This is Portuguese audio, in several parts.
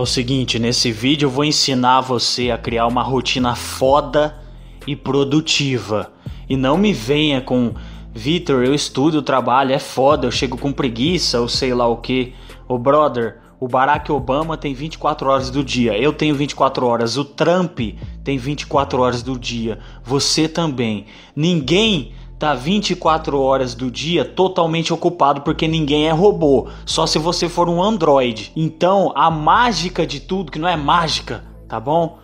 o seguinte, nesse vídeo eu vou ensinar você a criar uma rotina foda e produtiva. E não me venha com Vitor, eu estudo, trabalho, é foda, eu chego com preguiça ou sei lá o que. Ô brother, o Barack Obama tem 24 horas do dia, eu tenho 24 horas, o Trump tem 24 horas do dia, você também. Ninguém tá 24 horas do dia totalmente ocupado porque ninguém é robô, só se você for um android. Então, a mágica de tudo, que não é mágica, tá bom?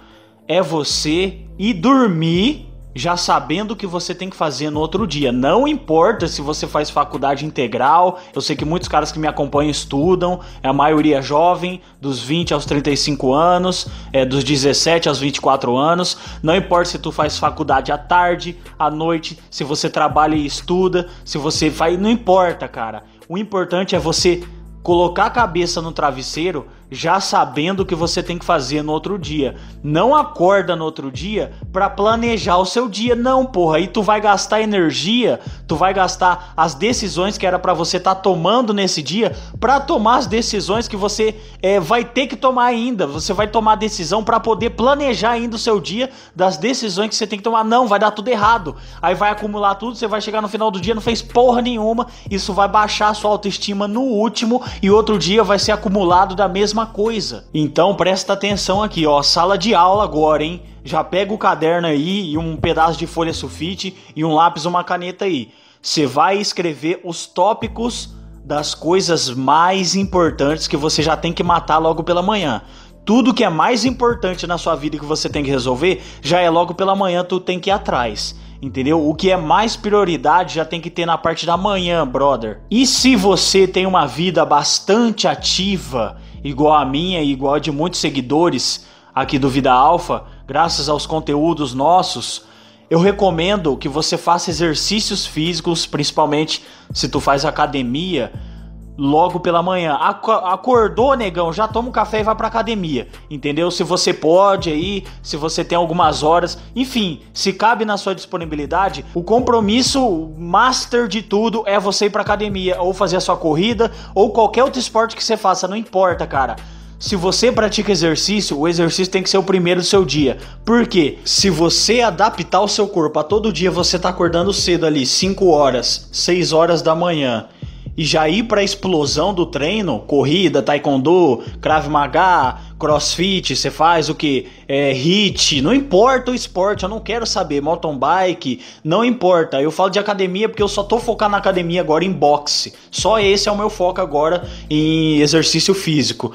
É você ir dormir já sabendo o que você tem que fazer no outro dia. Não importa se você faz faculdade integral, eu sei que muitos caras que me acompanham estudam, é a maioria jovem, dos 20 aos 35 anos, é dos 17 aos 24 anos. Não importa se tu faz faculdade à tarde, à noite, se você trabalha e estuda, se você faz, não importa, cara. O importante é você colocar a cabeça no travesseiro já sabendo o que você tem que fazer no outro dia. Não acorda no outro dia para planejar o seu dia, não, porra. Aí tu vai gastar energia, tu vai gastar as decisões que era para você estar tá tomando nesse dia para tomar as decisões que você é, vai ter que tomar ainda. Você vai tomar decisão para poder planejar ainda o seu dia das decisões que você tem que tomar. Não, vai dar tudo errado. Aí vai acumular tudo, você vai chegar no final do dia não fez porra nenhuma. Isso vai baixar a sua autoestima no último e outro dia vai ser acumulado da mesma mesma coisa. Então presta atenção aqui, ó, sala de aula agora, hein? Já pega o caderno aí e um pedaço de folha sulfite e um lápis, uma caneta aí. Você vai escrever os tópicos das coisas mais importantes que você já tem que matar logo pela manhã. Tudo que é mais importante na sua vida que você tem que resolver, já é logo pela manhã tu tem que ir atrás entendeu? O que é mais prioridade já tem que ter na parte da manhã, brother. E se você tem uma vida bastante ativa igual a minha e igual a de muitos seguidores aqui do Vida Alfa, graças aos conteúdos nossos, eu recomendo que você faça exercícios físicos, principalmente se tu faz academia, logo pela manhã. Acordou, negão, já toma um café e vai pra academia. Entendeu? Se você pode aí, se você tem algumas horas, enfim, se cabe na sua disponibilidade, o compromisso master de tudo é você ir pra academia ou fazer a sua corrida ou qualquer outro esporte que você faça, não importa, cara. Se você pratica exercício, o exercício tem que ser o primeiro do seu dia. Por quê? Se você adaptar o seu corpo a todo dia, você tá acordando cedo ali, 5 horas, 6 horas da manhã e já ir para a explosão do treino, corrida, taekwondo, krav maga, crossfit, você faz o que? É, hit, não importa o esporte, eu não quero saber, mountain bike, não importa. Eu falo de academia porque eu só tô focado na academia agora em boxe. Só esse é o meu foco agora em exercício físico.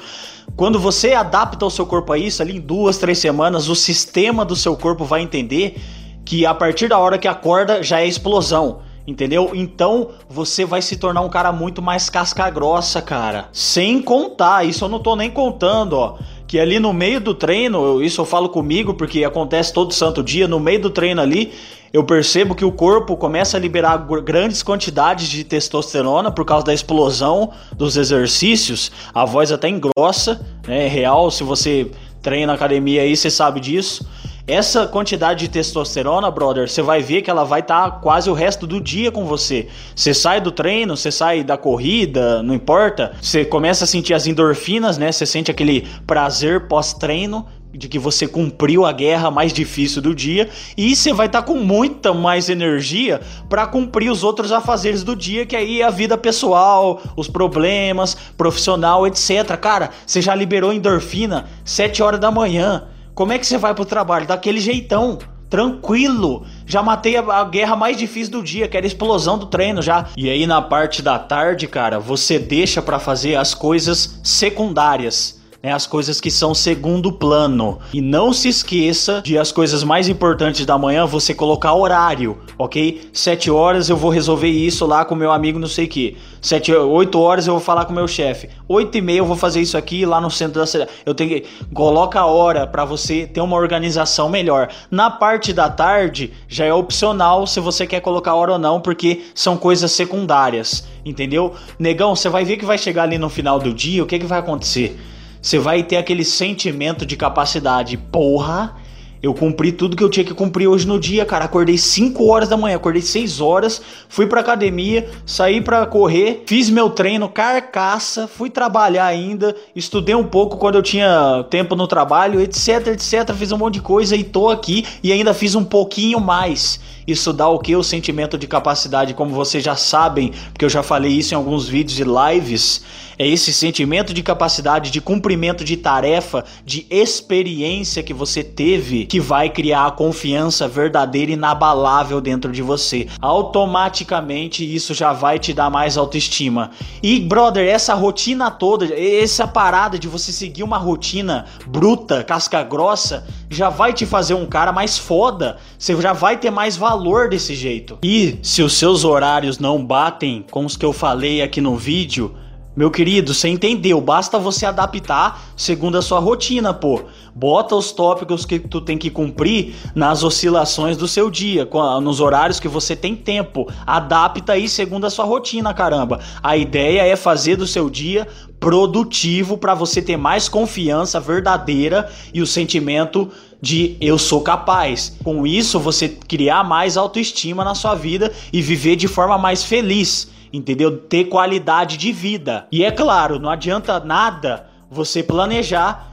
Quando você adapta o seu corpo a isso, ali em duas, três semanas, o sistema do seu corpo vai entender que a partir da hora que acorda já é explosão. Entendeu? Então você vai se tornar um cara muito mais casca grossa, cara. Sem contar, isso eu não tô nem contando, ó. Que ali no meio do treino, isso eu falo comigo porque acontece todo santo dia, no meio do treino ali, eu percebo que o corpo começa a liberar grandes quantidades de testosterona por causa da explosão dos exercícios. A voz até engrossa, né? É real, se você treina na academia aí, você sabe disso. Essa quantidade de testosterona, brother, você vai ver que ela vai estar tá quase o resto do dia com você. Você sai do treino, você sai da corrida, não importa. Você começa a sentir as endorfinas, né? Você sente aquele prazer pós-treino de que você cumpriu a guerra mais difícil do dia e você vai estar tá com muita mais energia para cumprir os outros afazeres do dia, que aí é a vida pessoal, os problemas, profissional, etc. Cara, você já liberou endorfina 7 horas da manhã. Como é que você vai pro trabalho? Daquele jeitão, tranquilo. Já matei a, a, guerra mais difícil do dia, que era a explosão do treino já. E aí na parte da tarde, cara, você deixa para fazer as coisas secundárias né, as coisas que são segundo plano. E não se esqueça de as coisas mais importantes da manhã você colocar horário, ok? 7 horas eu vou resolver isso lá com meu amigo não sei o que. 7, 8 horas eu vou falar com meu chefe. 8 e meia eu vou fazer isso aqui lá no centro da cidade. Eu tenho que coloca a hora para você ter uma organização melhor. Na parte da tarde já é opcional se você quer colocar hora ou não, porque são coisas secundárias, entendeu? Negão, você vai ver que vai chegar ali no final do dia, o que que vai acontecer? Você vai ter aquele sentimento de capacidade. Porra, Eu cumpri tudo que eu tinha que cumprir hoje no dia, cara. Acordei 5 horas da manhã, acordei 6 horas, fui pra academia, saí pra correr, fiz meu treino carcaça, fui trabalhar ainda, estudei um pouco quando eu tinha tempo no trabalho, etc, etc. Fiz um monte de coisa e tô aqui e ainda fiz um pouquinho mais. Isso dá o que? O sentimento de capacidade, como vocês já sabem, porque eu já falei isso em alguns vídeos e lives. É esse sentimento de capacidade, de cumprimento de tarefa, de experiência que você teve que vai criar a confiança verdadeira e inabalável dentro de você. Automaticamente isso já vai te dar mais autoestima. E brother, essa rotina toda, essa parada de você seguir uma rotina bruta, casca grossa, já vai te fazer um cara mais foda. Você já vai ter mais valor desse jeito. E se os seus horários não batem com os que eu falei aqui no vídeo, meu querido, você entendeu? Basta você adaptar segundo a sua rotina, pô. Bota os tópicos que tu tem que cumprir nas oscilações do seu dia, nos horários que você tem tempo. Adapta aí segundo a sua rotina, caramba. A ideia é fazer do seu dia produtivo para você ter mais confiança verdadeira e o sentimento de eu sou capaz. Com isso, você criar mais autoestima na sua vida e viver de forma mais feliz entendeu? Ter qualidade de vida. E é claro, não adianta nada você planejar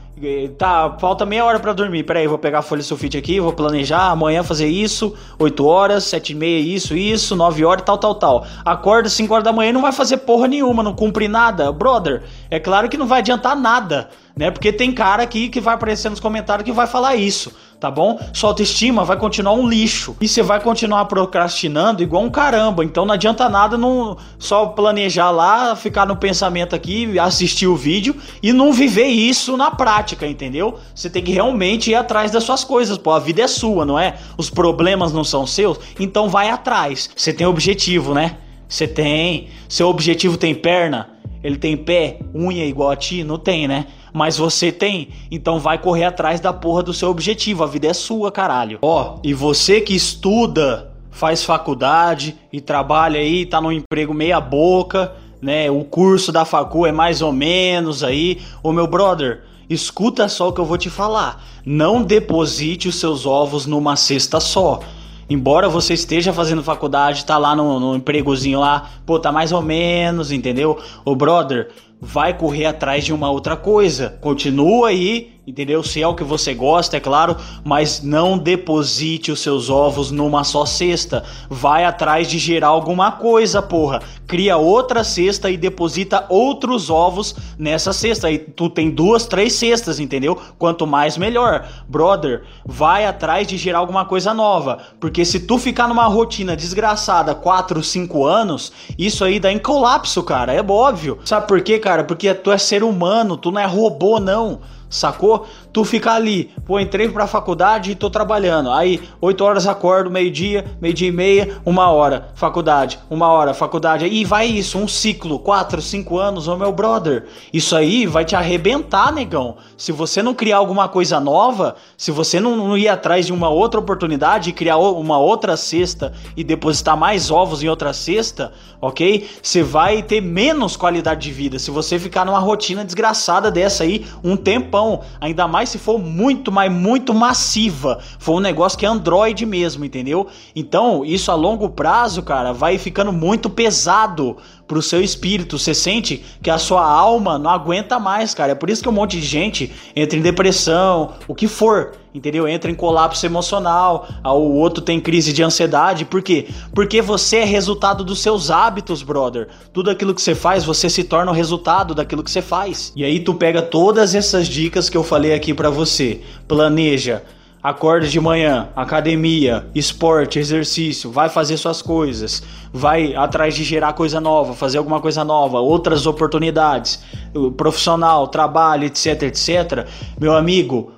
Tá, falta meia hora para dormir. Peraí, vou pegar a folha sulfite aqui, vou planejar amanhã fazer isso, 8 horas, 7 e meia, isso, isso, 9 horas, tal, tal, tal. Acorda 5 horas da manhã e não vai fazer porra nenhuma, não cumpre nada. Brother, é claro que não vai adiantar nada, né? Porque tem cara aqui que vai aparecer nos comentários que vai falar isso tá bom? Sua autoestima vai continuar um lixo. E você vai continuar procrastinando igual um caramba. Então não adianta nada não só planejar lá, ficar no pensamento aqui, assistir o vídeo e não viver isso na prática, entendeu? Você tem que realmente ir atrás das suas coisas, pô. A vida é sua, não é? Os problemas não são seus, então vai atrás. Você tem objetivo, né? Você tem. Seu objetivo tem perna? Ele tem pé, unha igual a ti? Não tem, né? Mas você tem, então vai correr atrás da porra do seu objetivo. A vida é sua, caralho. Ó, e você que estuda, faz faculdade e trabalha aí, tá no emprego meia boca, né? O curso da facu é mais ou menos aí. Ô meu brother, escuta só o que eu vou te falar. Não deposite os seus ovos numa cesta só. Embora você esteja fazendo faculdade, tá lá no, no empregozinho lá, pô, tá mais ou menos, entendeu? Ô brother, vai correr atrás de uma outra coisa. Continua aí entendeu? Se é o que você gosta, é claro, mas não deposite os seus ovos numa só cesta. Vai atrás de gerar alguma coisa, porra. Cria outra cesta e deposita outros ovos nessa cesta. Aí tu tem duas, três cestas, entendeu? Quanto mais melhor. Brother, vai atrás de gerar alguma coisa nova, porque se tu ficar numa rotina desgraçada 4, 5 anos, isso aí dá em colapso, cara. É óbvio. Sabe por quê, cara? Porque tu é ser humano, tu não é robô não sacou? Tu fica ali, pô, entrei pra faculdade e tô trabalhando. Aí, 8 horas acordo, meio-dia, meio-dia e meia, uma hora, faculdade, uma hora, faculdade. E vai isso, um ciclo, 4, 5 anos, ô meu brother. Isso aí vai te arrebentar, negão. Se você não criar alguma coisa nova, se você não, não ir atrás de uma outra oportunidade e criar uma outra cesta e depositar mais ovos em outra cesta, ok? Você vai ter menos qualidade de vida. Se você ficar numa rotina desgraçada dessa aí, um tempão ainda mais se for muito, mas muito massiva. For um negócio que é Android mesmo, entendeu? Então, isso a longo prazo, cara, vai ficando muito pesado pro seu espírito. Você sente que a sua alma não aguenta mais, cara. É por isso que um monte de gente entra em depressão, o que for, entendeu? Entra em colapso emocional, o outro tem crise de ansiedade. Por quê? Porque você é resultado dos seus hábitos, brother. Tudo aquilo que você faz, você se torna o resultado daquilo que você faz. E aí tu pega todas essas dicas que eu falei aqui para você. Planeja Acorda de manhã, academia, esporte, exercício, vai fazer suas coisas, vai atrás de gerar coisa nova, fazer alguma coisa nova, outras oportunidades, profissional, trabalho, etc, etc. Meu amigo,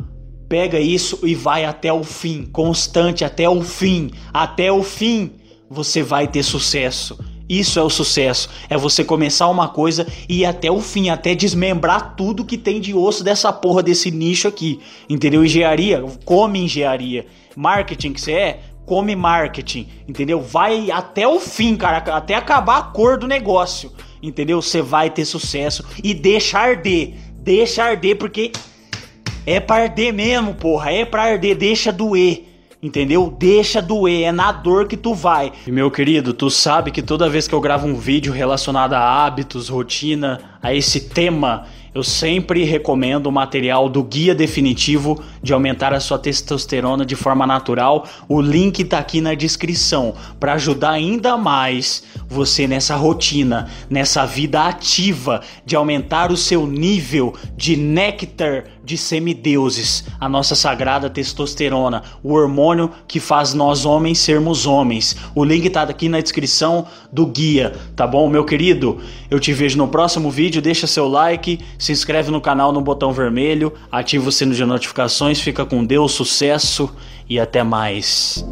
pega isso e vai até o fim, constante até o fim, até o fim você vai ter sucesso. Isso é o sucesso. É você começar uma coisa e ir até o fim, até desmembrar tudo que tem de osso dessa porra desse nicho aqui. Entendeu? Engenharia, come engenharia. Marketing que você é, come marketing. Entendeu? Vai até o fim, cara, até acabar a cor do negócio. Entendeu? Você vai ter sucesso e deixa arder. Deixa arder porque É pra arder mesmo, porra. É pra arder, deixa doer. Entendeu? Deixa doer, é na dor que tu vai. E meu querido, tu sabe que toda vez que eu gravo um vídeo relacionado a hábitos, rotina, a esse tema, eu sempre recomendo o material do Guia Definitivo de Aumentar a Sua Testosterona de Forma Natural. O link tá aqui na descrição para ajudar ainda mais você nessa rotina, nessa vida ativa de aumentar o seu nível de néctar de semideuses, a nossa sagrada testosterona, o hormônio que faz nós homens sermos homens. O link tá aqui na descrição do guia, tá bom, meu querido? Eu te vejo no próximo vídeo, deixa seu like, se inscreve no canal no botão vermelho, ativa o sino de notificações, fica com Deus, sucesso e até mais.